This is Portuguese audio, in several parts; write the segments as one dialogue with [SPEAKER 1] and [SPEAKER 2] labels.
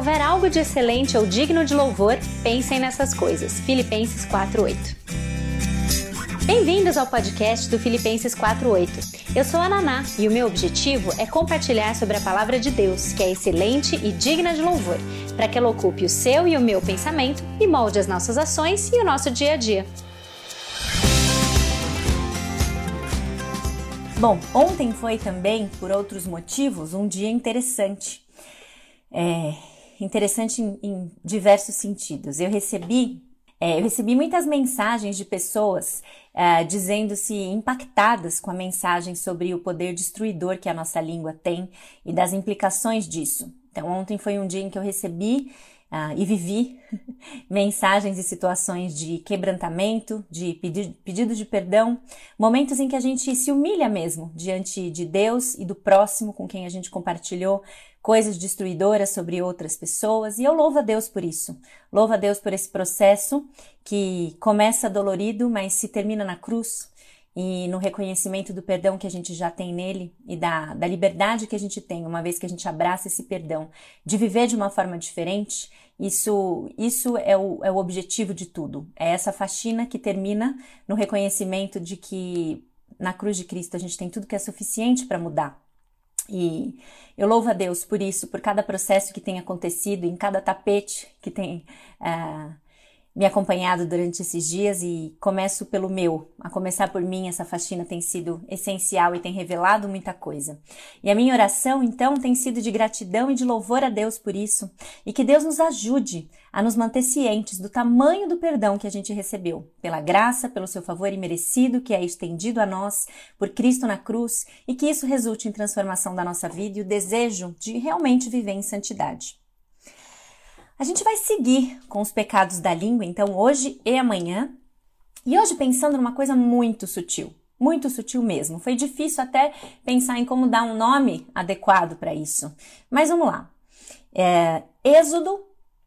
[SPEAKER 1] houver algo de excelente ou digno de louvor, pensem nessas coisas. Filipenses 4:8. Bem-vindos ao podcast do Filipenses 4:8. Eu sou a Naná e o meu objetivo é compartilhar sobre a palavra de Deus, que é excelente e digna de louvor, para que ela ocupe o seu e o meu pensamento e molde as nossas ações e o nosso dia a dia. Bom, ontem foi também, por outros motivos, um dia interessante. É, interessante em, em diversos sentidos. Eu recebi é, eu recebi muitas mensagens de pessoas é, dizendo-se impactadas com a mensagem sobre o poder destruidor que a nossa língua tem e das implicações disso. Então, ontem foi um dia em que eu recebi uh, e vivi mensagens e situações de quebrantamento, de pedi pedido de perdão, momentos em que a gente se humilha mesmo diante de Deus e do próximo com quem a gente compartilhou coisas destruidoras sobre outras pessoas, e eu louvo a Deus por isso. Louvo a Deus por esse processo que começa dolorido, mas se termina na cruz, e no reconhecimento do perdão que a gente já tem nele e da, da liberdade que a gente tem, uma vez que a gente abraça esse perdão, de viver de uma forma diferente, isso, isso é, o, é o objetivo de tudo. É essa faxina que termina no reconhecimento de que na cruz de Cristo a gente tem tudo que é suficiente para mudar. E eu louvo a Deus por isso, por cada processo que tem acontecido, em cada tapete que tem. Uh, me acompanhado durante esses dias e começo pelo meu. A começar por mim, essa faxina tem sido essencial e tem revelado muita coisa. E a minha oração, então, tem sido de gratidão e de louvor a Deus por isso, e que Deus nos ajude a nos manter cientes do tamanho do perdão que a gente recebeu, pela graça, pelo seu favor imerecido que é estendido a nós por Cristo na cruz, e que isso resulte em transformação da nossa vida e o desejo de realmente viver em santidade. A gente vai seguir com os pecados da língua, então, hoje e amanhã. E hoje pensando numa coisa muito sutil, muito sutil mesmo. Foi difícil até pensar em como dar um nome adequado para isso. Mas vamos lá. É, Êxodo,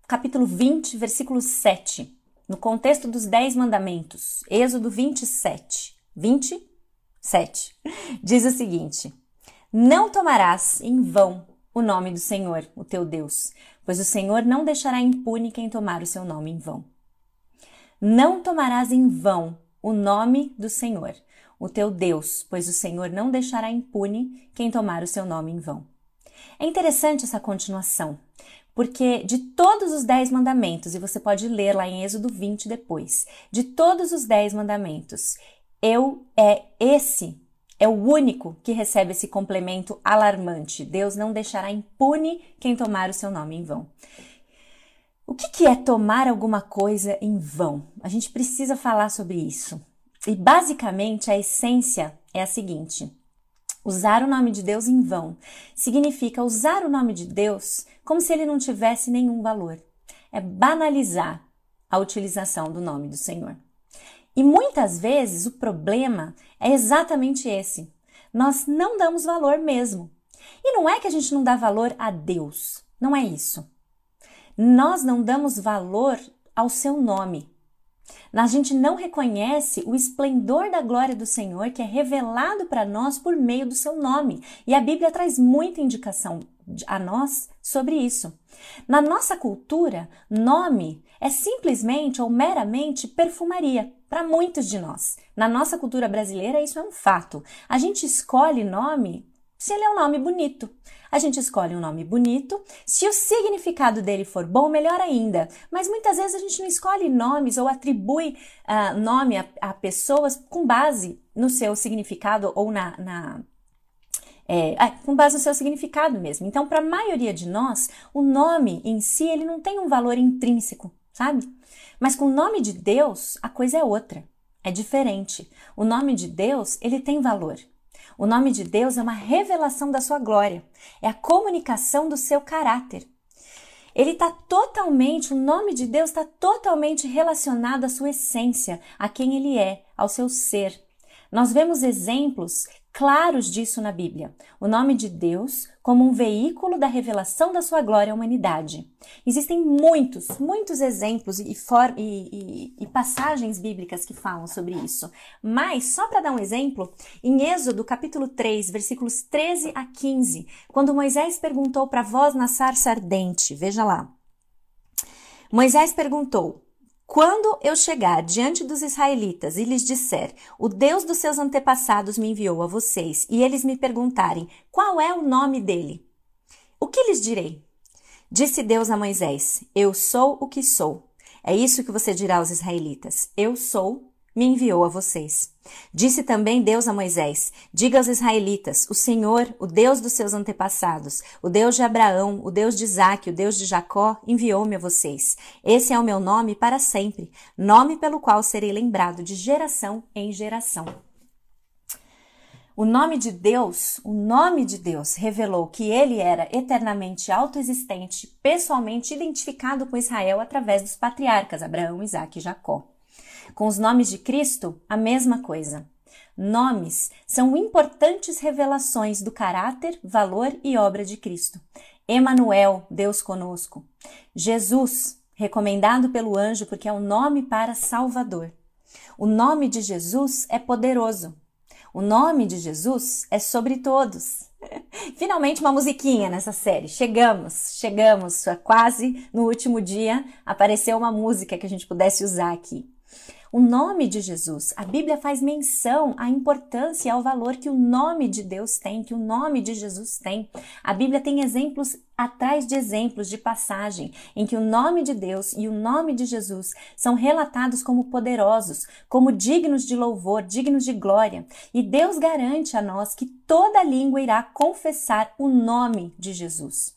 [SPEAKER 1] capítulo 20, versículo 7. No contexto dos Dez Mandamentos. Êxodo 27. 27. Diz o seguinte: Não tomarás em vão o nome do Senhor, o teu Deus, pois o Senhor não deixará impune quem tomar o seu nome em vão. Não tomarás em vão o nome do Senhor, o teu Deus, pois o Senhor não deixará impune quem tomar o seu nome em vão. É interessante essa continuação, porque de todos os dez mandamentos, e você pode ler lá em Êxodo 20 depois, de todos os dez mandamentos, eu é esse é o único que recebe esse complemento alarmante. Deus não deixará impune quem tomar o seu nome em vão. O que, que é tomar alguma coisa em vão? A gente precisa falar sobre isso. E basicamente a essência é a seguinte: usar o nome de Deus em vão significa usar o nome de Deus como se ele não tivesse nenhum valor. É banalizar a utilização do nome do Senhor. E muitas vezes o problema é exatamente esse. Nós não damos valor mesmo. E não é que a gente não dá valor a Deus. Não é isso. Nós não damos valor ao seu nome. A gente não reconhece o esplendor da glória do Senhor que é revelado para nós por meio do seu nome. E a Bíblia traz muita indicação a nós sobre isso. Na nossa cultura, nome é simplesmente ou meramente perfumaria para muitos de nós. Na nossa cultura brasileira, isso é um fato. A gente escolhe nome se ele é um nome bonito. A gente escolhe um nome bonito. Se o significado dele for bom, melhor ainda. Mas muitas vezes a gente não escolhe nomes ou atribui uh, nome a, a, pessoas com base no seu significado ou na, na é, é, com base no seu significado mesmo. Então, para a maioria de nós, o nome em si ele não tem um valor intrínseco, sabe? Mas com o nome de Deus, a coisa é outra, é diferente. O nome de Deus ele tem valor. O nome de Deus é uma revelação da sua glória, é a comunicação do seu caráter. Ele está totalmente, o nome de Deus está totalmente relacionado à sua essência, a quem ele é, ao seu ser. Nós vemos exemplos claros disso na Bíblia. O nome de Deus como um veículo da revelação da sua glória à humanidade. Existem muitos, muitos exemplos e, for, e, e, e passagens bíblicas que falam sobre isso. Mas, só para dar um exemplo, em Êxodo capítulo 3, versículos 13 a 15, quando Moisés perguntou para a voz na sarça ardente, veja lá. Moisés perguntou: quando eu chegar diante dos israelitas e lhes disser: O Deus dos seus antepassados me enviou a vocês, e eles me perguntarem: Qual é o nome dele? O que lhes direi? Disse Deus a Moisés: Eu sou o que sou. É isso que você dirá aos israelitas: Eu sou me enviou a vocês. Disse também Deus a Moisés: Diga aos israelitas: O Senhor, o Deus dos seus antepassados, o Deus de Abraão, o Deus de Isaque, o Deus de Jacó, enviou-me a vocês. Esse é o meu nome para sempre, nome pelo qual serei lembrado de geração em geração. O nome de Deus, o nome de Deus revelou que ele era eternamente autoexistente, pessoalmente identificado com Israel através dos patriarcas Abraão, Isaque e Jacó. Com os nomes de Cristo, a mesma coisa. Nomes são importantes revelações do caráter, valor e obra de Cristo. Emanuel, Deus conosco. Jesus, recomendado pelo anjo porque é o nome para Salvador. O nome de Jesus é poderoso. O nome de Jesus é sobre todos. Finalmente uma musiquinha nessa série. Chegamos, chegamos, quase no último dia apareceu uma música que a gente pudesse usar aqui o nome de Jesus. A Bíblia faz menção à importância e ao valor que o nome de Deus tem, que o nome de Jesus tem. A Bíblia tem exemplos atrás de exemplos de passagem em que o nome de Deus e o nome de Jesus são relatados como poderosos, como dignos de louvor, dignos de glória. E Deus garante a nós que toda língua irá confessar o nome de Jesus.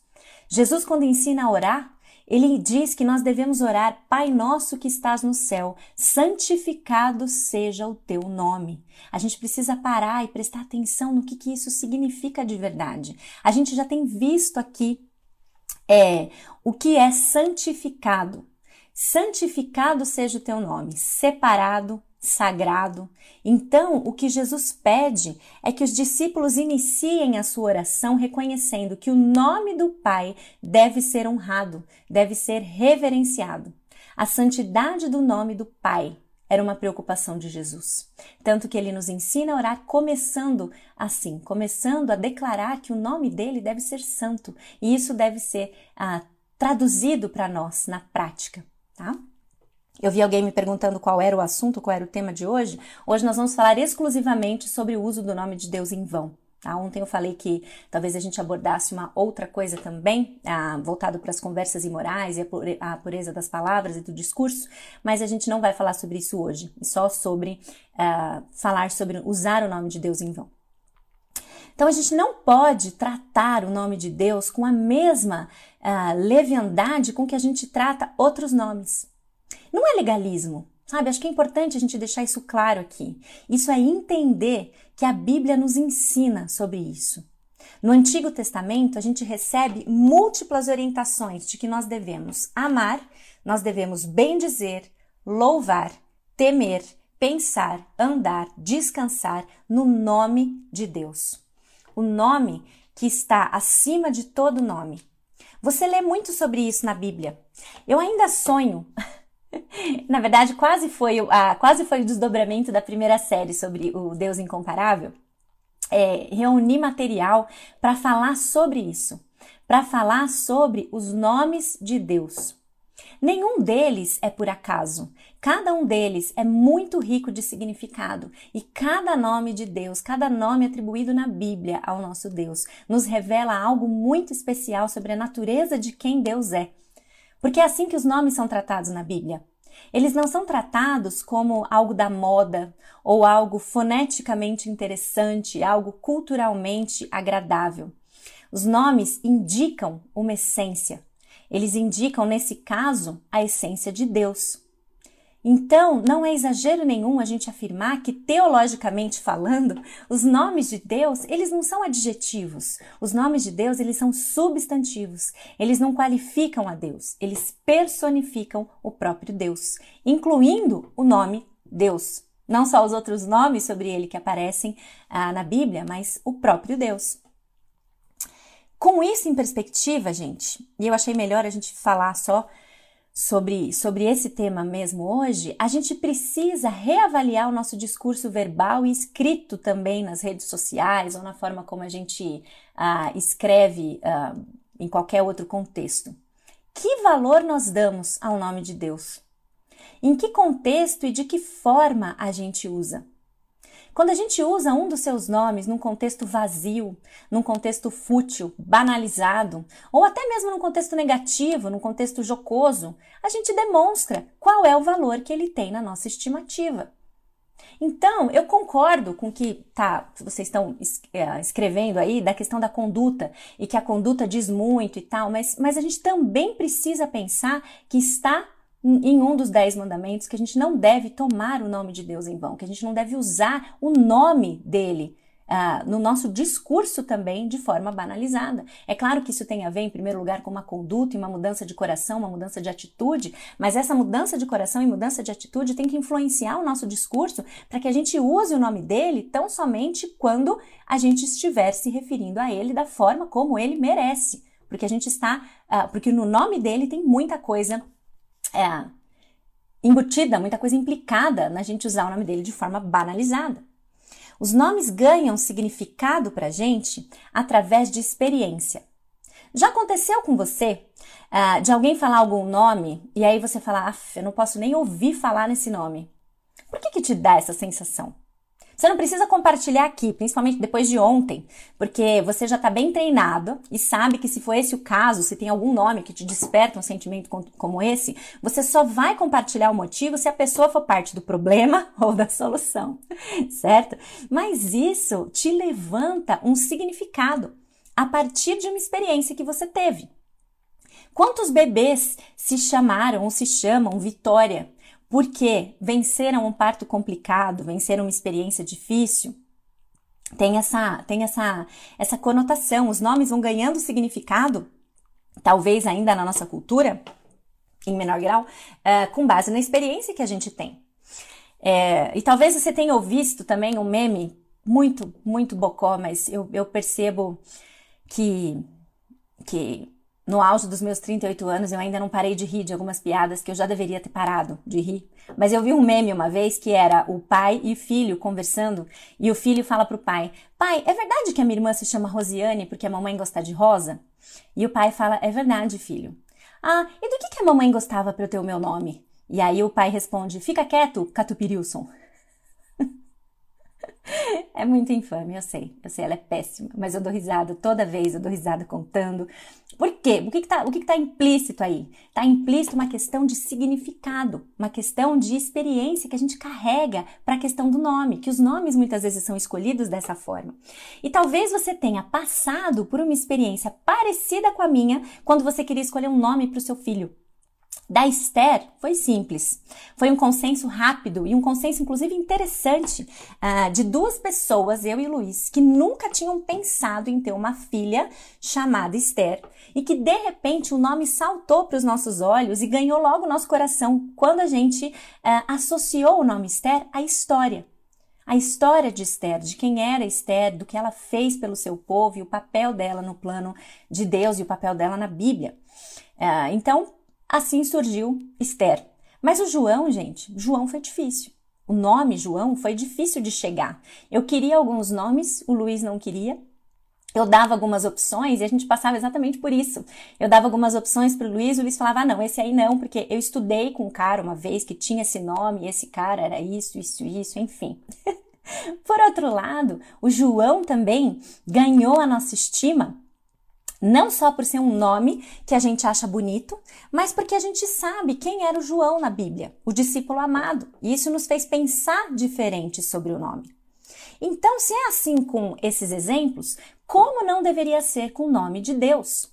[SPEAKER 1] Jesus, quando ensina a orar, ele diz que nós devemos orar, Pai nosso que estás no céu, santificado seja o teu nome. A gente precisa parar e prestar atenção no que, que isso significa de verdade. A gente já tem visto aqui é, o que é santificado. Santificado seja o teu nome, separado, sagrado. Então, o que Jesus pede é que os discípulos iniciem a sua oração reconhecendo que o nome do Pai deve ser honrado, deve ser reverenciado. A santidade do nome do Pai era uma preocupação de Jesus. Tanto que ele nos ensina a orar começando assim, começando a declarar que o nome dele deve ser santo. E isso deve ser ah, traduzido para nós na prática, tá? Eu vi alguém me perguntando qual era o assunto, qual era o tema de hoje. Hoje nós vamos falar exclusivamente sobre o uso do nome de Deus em vão. Tá? Ontem eu falei que talvez a gente abordasse uma outra coisa também, ah, voltado para as conversas imorais e a pureza das palavras e do discurso, mas a gente não vai falar sobre isso hoje, só sobre ah, falar sobre usar o nome de Deus em vão. Então a gente não pode tratar o nome de Deus com a mesma ah, leviandade com que a gente trata outros nomes. Não é legalismo, sabe? Acho que é importante a gente deixar isso claro aqui. Isso é entender que a Bíblia nos ensina sobre isso. No Antigo Testamento, a gente recebe múltiplas orientações de que nós devemos amar, nós devemos bendizer, louvar, temer, pensar, andar, descansar no nome de Deus. O nome que está acima de todo nome. Você lê muito sobre isso na Bíblia. Eu ainda sonho Na verdade, quase foi, a, quase foi o desdobramento da primeira série sobre o Deus Incomparável. É, reunir material para falar sobre isso, para falar sobre os nomes de Deus. Nenhum deles é por acaso. Cada um deles é muito rico de significado e cada nome de Deus, cada nome atribuído na Bíblia ao nosso Deus, nos revela algo muito especial sobre a natureza de quem Deus é. Porque é assim que os nomes são tratados na Bíblia. Eles não são tratados como algo da moda ou algo foneticamente interessante, algo culturalmente agradável. Os nomes indicam uma essência. Eles indicam, nesse caso, a essência de Deus. Então, não é exagero nenhum a gente afirmar que, teologicamente falando, os nomes de Deus, eles não são adjetivos. Os nomes de Deus, eles são substantivos. Eles não qualificam a Deus, eles personificam o próprio Deus, incluindo o nome Deus. Não só os outros nomes sobre ele que aparecem ah, na Bíblia, mas o próprio Deus. Com isso em perspectiva, gente, e eu achei melhor a gente falar só sobre, sobre esse tema mesmo hoje, a gente precisa reavaliar o nosso discurso verbal e escrito também nas redes sociais ou na forma como a gente ah, escreve ah, em qualquer outro contexto. Que valor nós damos ao nome de Deus? Em que contexto e de que forma a gente usa? Quando a gente usa um dos seus nomes num contexto vazio, num contexto fútil, banalizado, ou até mesmo num contexto negativo, num contexto jocoso, a gente demonstra qual é o valor que ele tem na nossa estimativa. Então, eu concordo com que tá, vocês estão é, escrevendo aí da questão da conduta e que a conduta diz muito e tal, mas, mas a gente também precisa pensar que está em um dos dez mandamentos que a gente não deve tomar o nome de Deus em vão, que a gente não deve usar o nome dele uh, no nosso discurso também de forma banalizada. É claro que isso tem a ver, em primeiro lugar, com uma conduta e uma mudança de coração, uma mudança de atitude, mas essa mudança de coração e mudança de atitude tem que influenciar o nosso discurso para que a gente use o nome dele tão somente quando a gente estiver se referindo a ele da forma como ele merece. Porque a gente está, uh, porque no nome dele tem muita coisa é, embutida, muita coisa implicada na gente usar o nome dele de forma banalizada. Os nomes ganham significado para a gente através de experiência. Já aconteceu com você uh, de alguém falar algum nome e aí você falar, eu não posso nem ouvir falar nesse nome? Por que, que te dá essa sensação? Você não precisa compartilhar aqui, principalmente depois de ontem, porque você já está bem treinado e sabe que se for esse o caso, se tem algum nome que te desperta um sentimento como esse, você só vai compartilhar o motivo se a pessoa for parte do problema ou da solução, certo? Mas isso te levanta um significado a partir de uma experiência que você teve. Quantos bebês se chamaram ou se chamam Vitória porque venceram um parto complicado, venceram uma experiência difícil, tem essa, tem essa, essa conotação. Os nomes vão ganhando significado, talvez ainda na nossa cultura, em menor grau, uh, com base na experiência que a gente tem. É, e talvez você tenha visto também um meme muito, muito bocó, mas eu, eu percebo que, que no auge dos meus 38 anos, eu ainda não parei de rir de algumas piadas que eu já deveria ter parado de rir. Mas eu vi um meme uma vez que era o pai e filho conversando e o filho fala pro pai: Pai, é verdade que a minha irmã se chama Rosiane porque a mamãe gosta de rosa? E o pai fala: É verdade, filho. Ah, e do que, que a mamãe gostava para eu ter o meu nome? E aí o pai responde: Fica quieto, Catupirilson. É muito infame, eu sei. Eu sei, ela é péssima, mas eu dou risada toda vez, eu dou risada contando. Por quê? O que está que, que tá implícito aí? Está implícito uma questão de significado, uma questão de experiência que a gente carrega para a questão do nome, que os nomes muitas vezes são escolhidos dessa forma. E talvez você tenha passado por uma experiência parecida com a minha quando você queria escolher um nome para o seu filho. Da Esther foi simples. Foi um consenso rápido e um consenso, inclusive, interessante uh, de duas pessoas, eu e Luiz, que nunca tinham pensado em ter uma filha chamada Esther e que de repente o nome saltou para os nossos olhos e ganhou logo o nosso coração quando a gente uh, associou o nome Esther à história. A história de Esther, de quem era Esther, do que ela fez pelo seu povo e o papel dela no plano de Deus e o papel dela na Bíblia. Uh, então, Assim surgiu Esther. Mas o João, gente, João foi difícil. O nome João foi difícil de chegar. Eu queria alguns nomes, o Luiz não queria. Eu dava algumas opções e a gente passava exatamente por isso. Eu dava algumas opções para o Luiz, o Luiz falava: ah, não, esse aí não, porque eu estudei com um cara uma vez que tinha esse nome, esse cara era isso, isso, isso, enfim. por outro lado, o João também ganhou a nossa estima não só por ser um nome que a gente acha bonito, mas porque a gente sabe quem era o João na Bíblia, o discípulo amado. E isso nos fez pensar diferente sobre o nome. Então, se é assim com esses exemplos, como não deveria ser com o nome de Deus?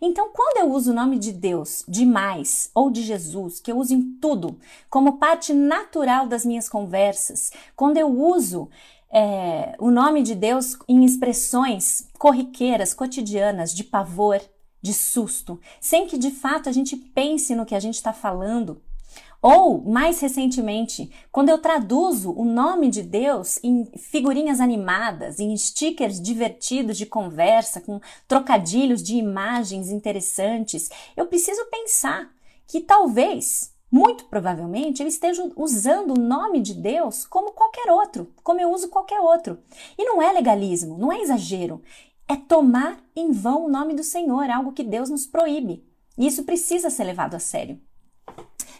[SPEAKER 1] Então, quando eu uso o nome de Deus demais ou de Jesus, que eu uso em tudo, como parte natural das minhas conversas, quando eu uso é, o nome de Deus em expressões corriqueiras, cotidianas, de pavor, de susto, sem que de fato a gente pense no que a gente está falando, Ou, mais recentemente, quando eu traduzo o nome de Deus em figurinhas animadas, em stickers divertidos de conversa, com trocadilhos de imagens interessantes, eu preciso pensar que talvez, muito provavelmente, eu esteja usando o nome de Deus como qualquer outro, como eu uso qualquer outro. E não é legalismo, não é exagero, é tomar em vão o nome do Senhor, algo que Deus nos proíbe. E isso precisa ser levado a sério.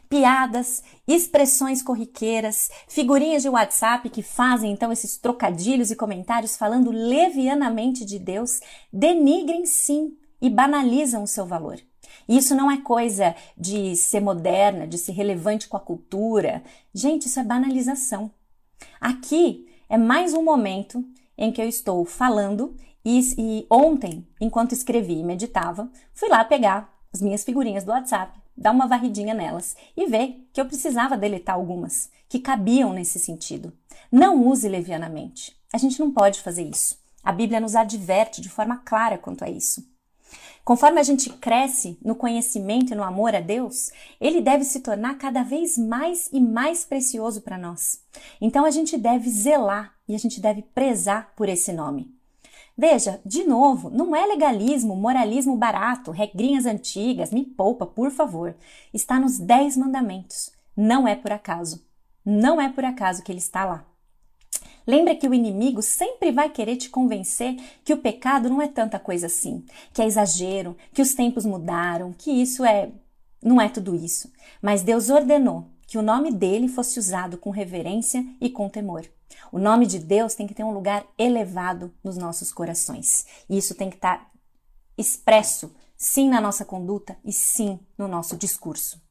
[SPEAKER 1] Piadas, expressões corriqueiras, figurinhas de WhatsApp que fazem então esses trocadilhos e comentários falando levianamente de Deus, denigrem sim e banalizam o seu valor. E isso não é coisa de ser moderna, de ser relevante com a cultura. Gente, isso é banalização. Aqui é mais um momento em que eu estou falando e, e ontem, enquanto escrevi e meditava, fui lá pegar as minhas figurinhas do WhatsApp, dar uma varridinha nelas e ver que eu precisava deletar algumas que cabiam nesse sentido. Não use levianamente. A gente não pode fazer isso. A Bíblia nos adverte de forma clara quanto a isso. Conforme a gente cresce no conhecimento e no amor a Deus, ele deve se tornar cada vez mais e mais precioso para nós. Então a gente deve zelar e a gente deve prezar por esse nome. Veja, de novo, não é legalismo, moralismo barato, regrinhas antigas, me poupa, por favor. Está nos Dez Mandamentos. Não é por acaso. Não é por acaso que ele está lá. Lembra que o inimigo sempre vai querer te convencer que o pecado não é tanta coisa assim, que é exagero, que os tempos mudaram, que isso é. não é tudo isso. Mas Deus ordenou que o nome dele fosse usado com reverência e com temor. O nome de Deus tem que ter um lugar elevado nos nossos corações. E isso tem que estar expresso, sim, na nossa conduta e sim no nosso discurso.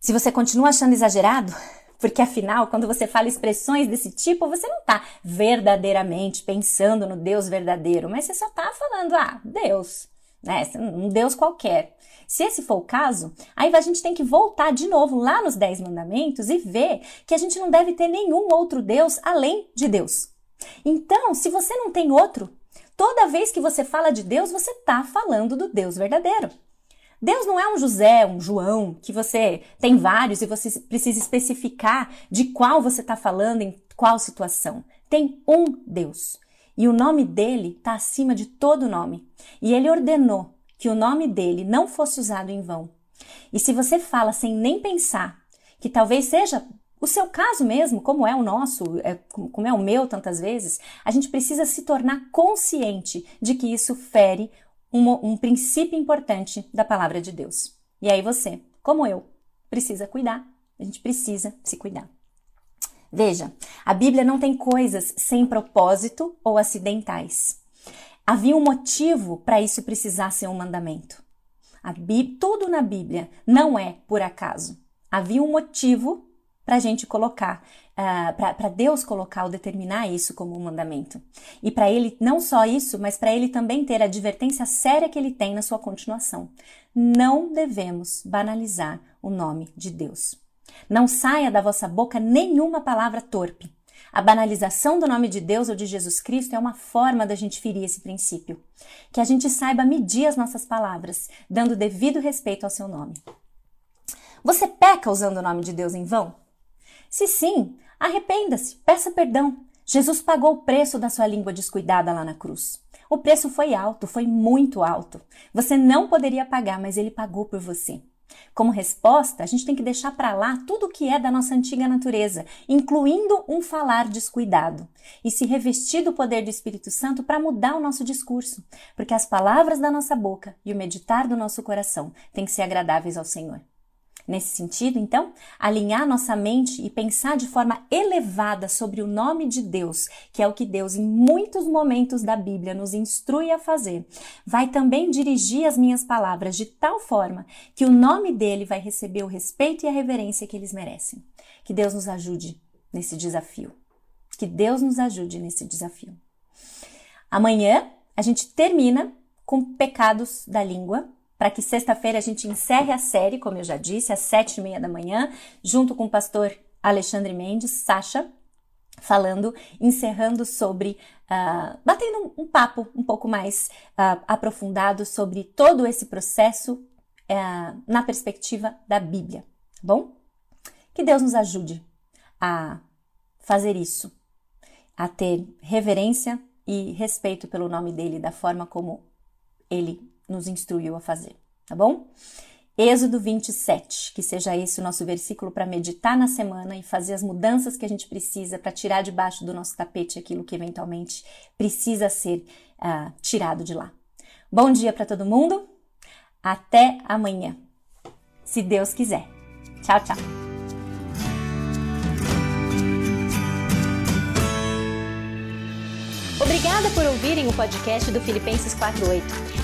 [SPEAKER 1] Se você continua achando exagerado, porque afinal, quando você fala expressões desse tipo, você não está verdadeiramente pensando no Deus verdadeiro, mas você só está falando, ah, Deus, né? Um Deus qualquer. Se esse for o caso, aí a gente tem que voltar de novo lá nos Dez Mandamentos e ver que a gente não deve ter nenhum outro Deus além de Deus. Então, se você não tem outro, toda vez que você fala de Deus, você está falando do Deus verdadeiro. Deus não é um José, um João, que você tem vários e você precisa especificar de qual você está falando em qual situação. Tem um Deus. E o nome dele está acima de todo nome. E ele ordenou que o nome dele não fosse usado em vão. E se você fala sem nem pensar, que talvez seja o seu caso mesmo, como é o nosso, é, como é o meu tantas vezes, a gente precisa se tornar consciente de que isso fere um, um princípio importante da palavra de Deus. E aí você, como eu, precisa cuidar. A gente precisa se cuidar. Veja, a Bíblia não tem coisas sem propósito ou acidentais. Havia um motivo para isso precisar ser um mandamento. Bíblia, tudo na Bíblia não é por acaso. Havia um motivo para a gente colocar, uh, ah, para Deus colocar ou determinar isso como um mandamento. E para ele, não só isso, mas para ele também ter a advertência séria que ele tem na sua continuação. Não devemos banalizar o nome de Deus. Não saia da vossa boca nenhuma palavra torpe a banalização do nome de Deus ou de Jesus Cristo é uma forma da gente ferir esse princípio. Que a gente saiba medir as nossas palavras, dando devido respeito ao seu nome. Você peca usando o nome de Deus em vão? Se sim, arrependa-se, peça perdão. Jesus pagou o preço da sua língua descuidada lá na cruz. O preço foi alto, foi muito alto. Você não poderia pagar, mas ele pagou por você. Como resposta, a gente tem que deixar para lá tudo o que é da nossa antiga natureza, incluindo um falar descuidado, e se revestir do poder do Espírito Santo para mudar o nosso discurso, porque as palavras da nossa boca e o meditar do nosso coração têm que ser agradáveis ao Senhor. Nesse sentido, então, alinhar nossa mente e pensar de forma elevada sobre o nome de Deus, que é o que Deus, em muitos momentos da Bíblia, nos instrui a fazer, vai também dirigir as minhas palavras de tal forma que o nome dele vai receber o respeito e a reverência que eles merecem. Que Deus nos ajude nesse desafio. Que Deus nos ajude nesse desafio. Amanhã a gente termina com pecados da língua, para que sexta-feira a gente encerre a série, como eu já disse, às sete e meia da manhã, junto com o pastor Alexandre Mendes, Sacha, falando, encerrando sobre, uh, batendo um, um, papo um pouco mais uh, aprofundado sobre todo esse processo uh, na perspectiva da Bíblia, tá bom? Que Deus nos ajude a fazer isso, a ter reverência e respeito pelo nome dele da forma como ele nos instruiu a fazer, tá bom? Êxodo 27, que seja esse o nosso versículo para meditar na semana e fazer as mudanças que a gente precisa para tirar debaixo do nosso tapete aquilo que eventualmente precisa ser uh, tirado de lá. Bom dia para todo mundo, até amanhã, se Deus quiser. Tchau, tchau.
[SPEAKER 2] Obrigada por ouvirem o podcast do Filipenses 48.